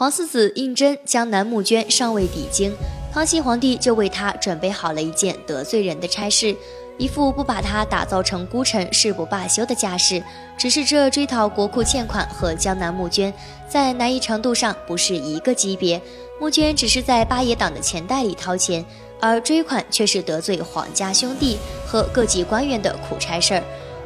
皇四子胤禛江南募捐尚未抵京，康熙皇帝就为他准备好了一件得罪人的差事，一副不把他打造成孤臣誓不罢休的架势。只是这追讨国库欠款和江南募捐，在难易程度上不是一个级别。募捐只是在八爷党的钱袋里掏钱，而追款却是得罪皇家兄弟和各级官员的苦差事儿。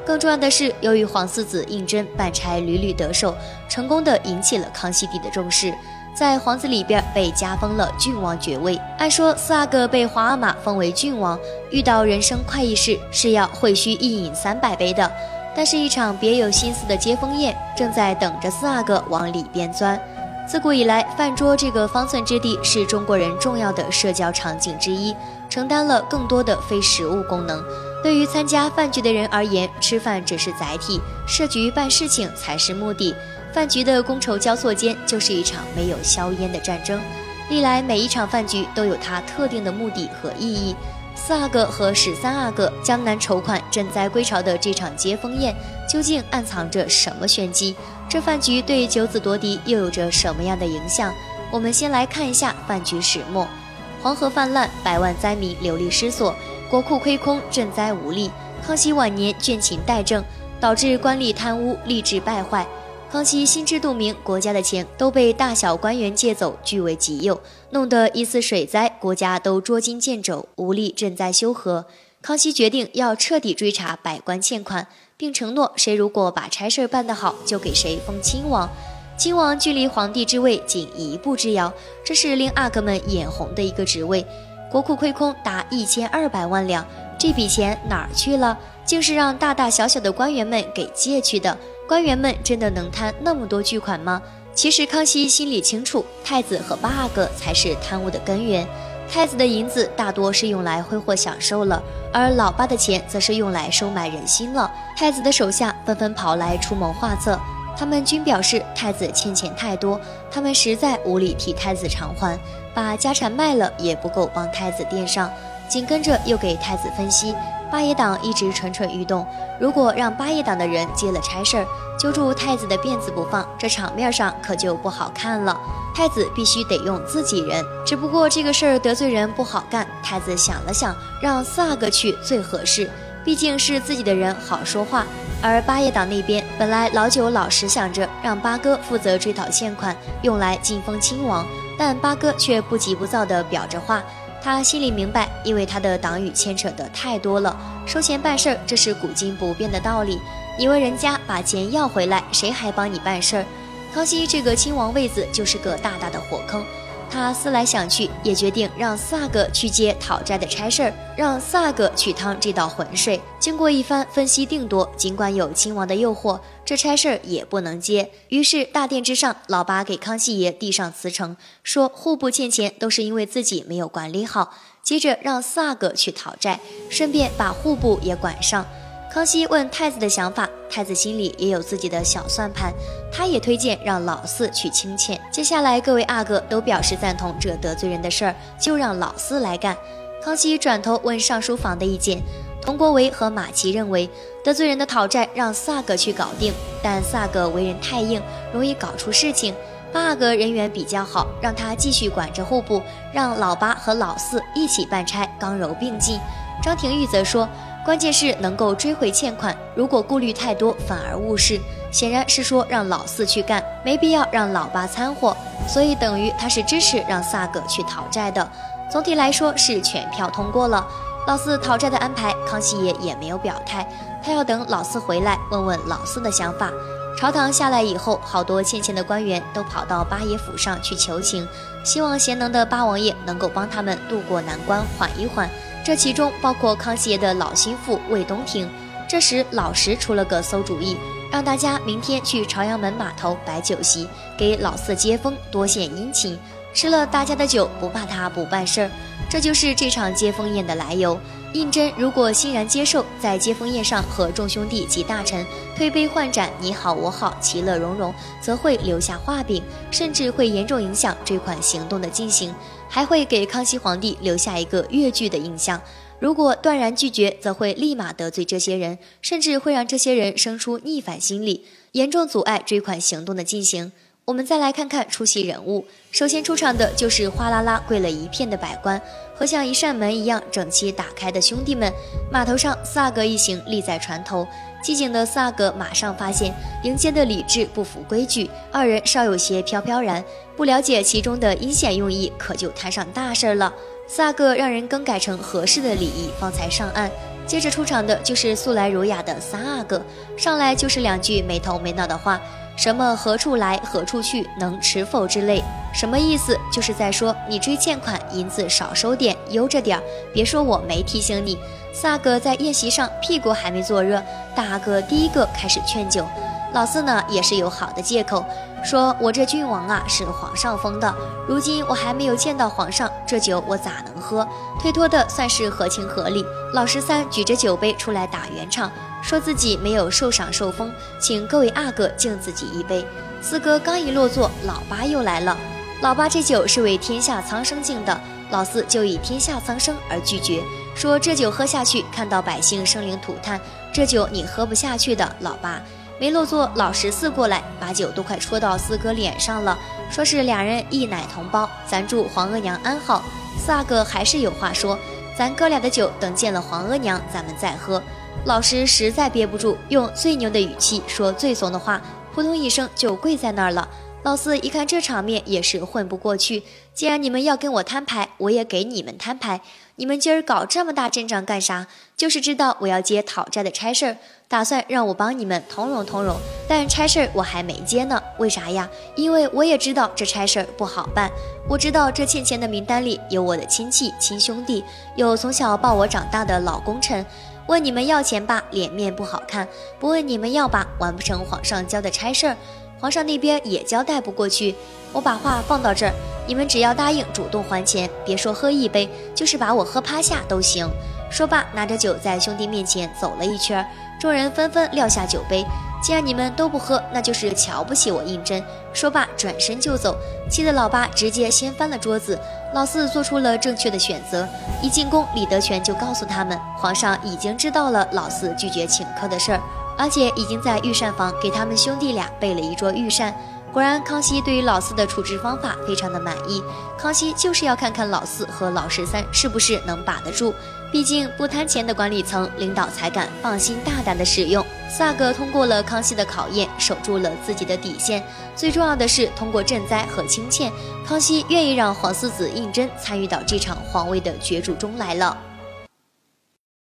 更重要的是，由于皇四子胤禛办差屡屡得手，成功的引起了康熙帝的重视，在皇子里边被加封了郡王爵位。按说四阿哥被皇阿玛封为郡王，遇到人生快意事是要会须一饮三百杯的。但是，一场别有心思的接风宴正在等着四阿哥往里边钻。自古以来，饭桌这个方寸之地是中国人重要的社交场景之一，承担了更多的非食物功能。对于参加饭局的人而言，吃饭只是载体，设局办事情才是目的。饭局的觥筹交错间，就是一场没有硝烟的战争。历来每一场饭局都有它特定的目的和意义。四阿哥和十三阿哥江南筹款赈灾归巢的这场接风宴，究竟暗藏着什么玄机？这饭局对九子夺嫡又有着什么样的影响？我们先来看一下饭局始末：黄河泛滥，百万灾民流离失所，国库亏空，赈灾无力。康熙晚年倦勤怠政，导致官吏贪污，吏治败坏。康熙心知肚明，国家的钱都被大小官员借走，据为己有，弄得一次水灾，国家都捉襟见肘，无力赈灾修河。康熙决定要彻底追查百官欠款，并承诺谁如果把差事办得好，就给谁封亲王。亲王距离皇帝之位仅一步之遥，这是令阿哥们眼红的一个职位。国库亏空达一千二百万两，这笔钱哪儿去了？竟是让大大小小的官员们给借去的。官员们真的能贪那么多巨款吗？其实康熙心里清楚，太子和八阿哥才是贪污的根源。太子的银子大多是用来挥霍享受了，而老八的钱则是用来收买人心了。太子的手下纷纷跑来出谋划策，他们均表示太子欠钱太多，他们实在无力替太子偿还，把家产卖了也不够帮太子垫上。紧跟着又给太子分析。八爷党一直蠢蠢欲动，如果让八爷党的人接了差事儿，揪住太子的辫子不放，这场面上可就不好看了。太子必须得用自己人，只不过这个事儿得罪人不好干。太子想了想，让四阿哥去最合适，毕竟是自己的人，好说话。而八爷党那边本来老九老实想着让八哥负责追讨欠款，用来晋封亲王，但八哥却不急不躁地表着话。他心里明白，因为他的党羽牵扯的太多了，收钱办事儿，这是古今不变的道理。你问人家把钱要回来，谁还帮你办事儿？康熙这个亲王位子就是个大大的火坑。他思来想去，也决定让四阿哥去接讨债的差事儿，让四阿哥去趟这道浑水。经过一番分析定夺，尽管有亲王的诱惑，这差事儿也不能接。于是大殿之上，老八给康熙爷递上辞呈，说户部欠钱都是因为自己没有管理好。接着让四阿哥去讨债，顺便把户部也管上。康熙问太子的想法，太子心里也有自己的小算盘，他也推荐让老四去清欠。接下来各位阿哥都表示赞同，这得罪人的事儿就让老四来干。康熙转头问尚书房的意见，佟国维和马齐认为得罪人的讨债让四阿哥去搞定，但四阿哥为人太硬，容易搞出事情。八阿哥人缘比较好，让他继续管着户部，让老八和老四一起办差，刚柔并济。张廷玉则说。关键是能够追回欠款，如果顾虑太多，反而误事。显然是说让老四去干，没必要让老八掺和，所以等于他是支持让萨哥去讨债的。总体来说是全票通过了。老四讨债的安排，康熙爷也没有表态，他要等老四回来问问老四的想法。朝堂下来以后，好多欠钱的官员都跑到八爷府上去求情，希望贤能的八王爷能够帮他们渡过难关，缓一缓。这其中包括康熙爷的老心腹魏东亭。这时老石出了个馊主意，让大家明天去朝阳门码头摆酒席，给老四接风，多献殷勤。吃了大家的酒，不怕他不办事儿。这就是这场接风宴的来由。胤禛如果欣然接受，在接风宴上和众兄弟及大臣推杯换盏，你好我好，其乐融融，则会留下画饼，甚至会严重影响追款行动的进行。还会给康熙皇帝留下一个越剧的印象。如果断然拒绝，则会立马得罪这些人，甚至会让这些人生出逆反心理，严重阻碍追款行动的进行。我们再来看看出席人物，首先出场的就是哗啦啦跪了一片的百官和像一扇门一样整齐打开的兄弟们。码头上，四阿哥一行立在船头，机警的四阿哥马上发现迎接的礼制不符规矩，二人稍有些飘飘然，不了解其中的阴险用意，可就摊上大事了。四阿哥让人更改成合适的礼仪，方才上岸。接着出场的就是素来儒雅的三阿哥，上来就是两句没头没脑的话。什么何处来何处去，能持否之类，什么意思？就是在说你追欠款，银子少收点，悠着点儿。别说我没提醒你。四阿哥在宴席上屁股还没坐热，大阿哥第一个开始劝酒。老四呢也是有好的借口，说我这郡王啊是皇上封的，如今我还没有见到皇上，这酒我咋能喝？推脱的算是合情合理。老十三举着酒杯出来打圆场。说自己没有受赏受封，请各位阿哥敬自己一杯。四哥刚一落座，老八又来了。老八这酒是为天下苍生敬的，老四就以天下苍生而拒绝，说这酒喝下去，看到百姓生灵涂炭，这酒你喝不下去的。老八没落座，老十四过来，把酒都快戳到四哥脸上了，说是俩人一奶同胞，咱祝皇额娘安好。四阿哥还是有话说，咱哥俩的酒等见了皇额娘，咱们再喝。老师实在憋不住，用最牛的语气说最怂的话，扑通一声就跪在那儿了。老四一看这场面，也是混不过去。既然你们要跟我摊牌，我也给你们摊牌。你们今儿搞这么大阵仗干啥？就是知道我要接讨债的差事儿，打算让我帮你们通融通融。但差事儿我还没接呢，为啥呀？因为我也知道这差事儿不好办。我知道这欠钱的名单里有我的亲戚亲兄弟，有从小抱我长大的老功臣。问你们要钱吧，脸面不好看；不问你们要吧，完不成皇上交的差事儿，皇上那边也交代不过去。我把话放到这儿，你们只要答应主动还钱，别说喝一杯，就是把我喝趴下都行。说罢，拿着酒在兄弟面前走了一圈，众人纷纷撂下酒杯。既然你们都不喝，那就是瞧不起我胤禛。说罢，转身就走，气得老八直接掀翻了桌子。老四做出了正确的选择，一进宫，李德全就告诉他们，皇上已经知道了老四拒绝请客的事儿，而且已经在御膳房给他们兄弟俩备了一桌御膳。果然，康熙对于老四的处置方法非常的满意。康熙就是要看看老四和老十三是不是能把得住。毕竟不贪钱的管理层领导才敢放心大胆的使用。四阿哥通过了康熙的考验，守住了自己的底线。最重要的是，通过赈灾和清欠，康熙愿意让皇四子胤禛参与到这场皇位的角逐中来了。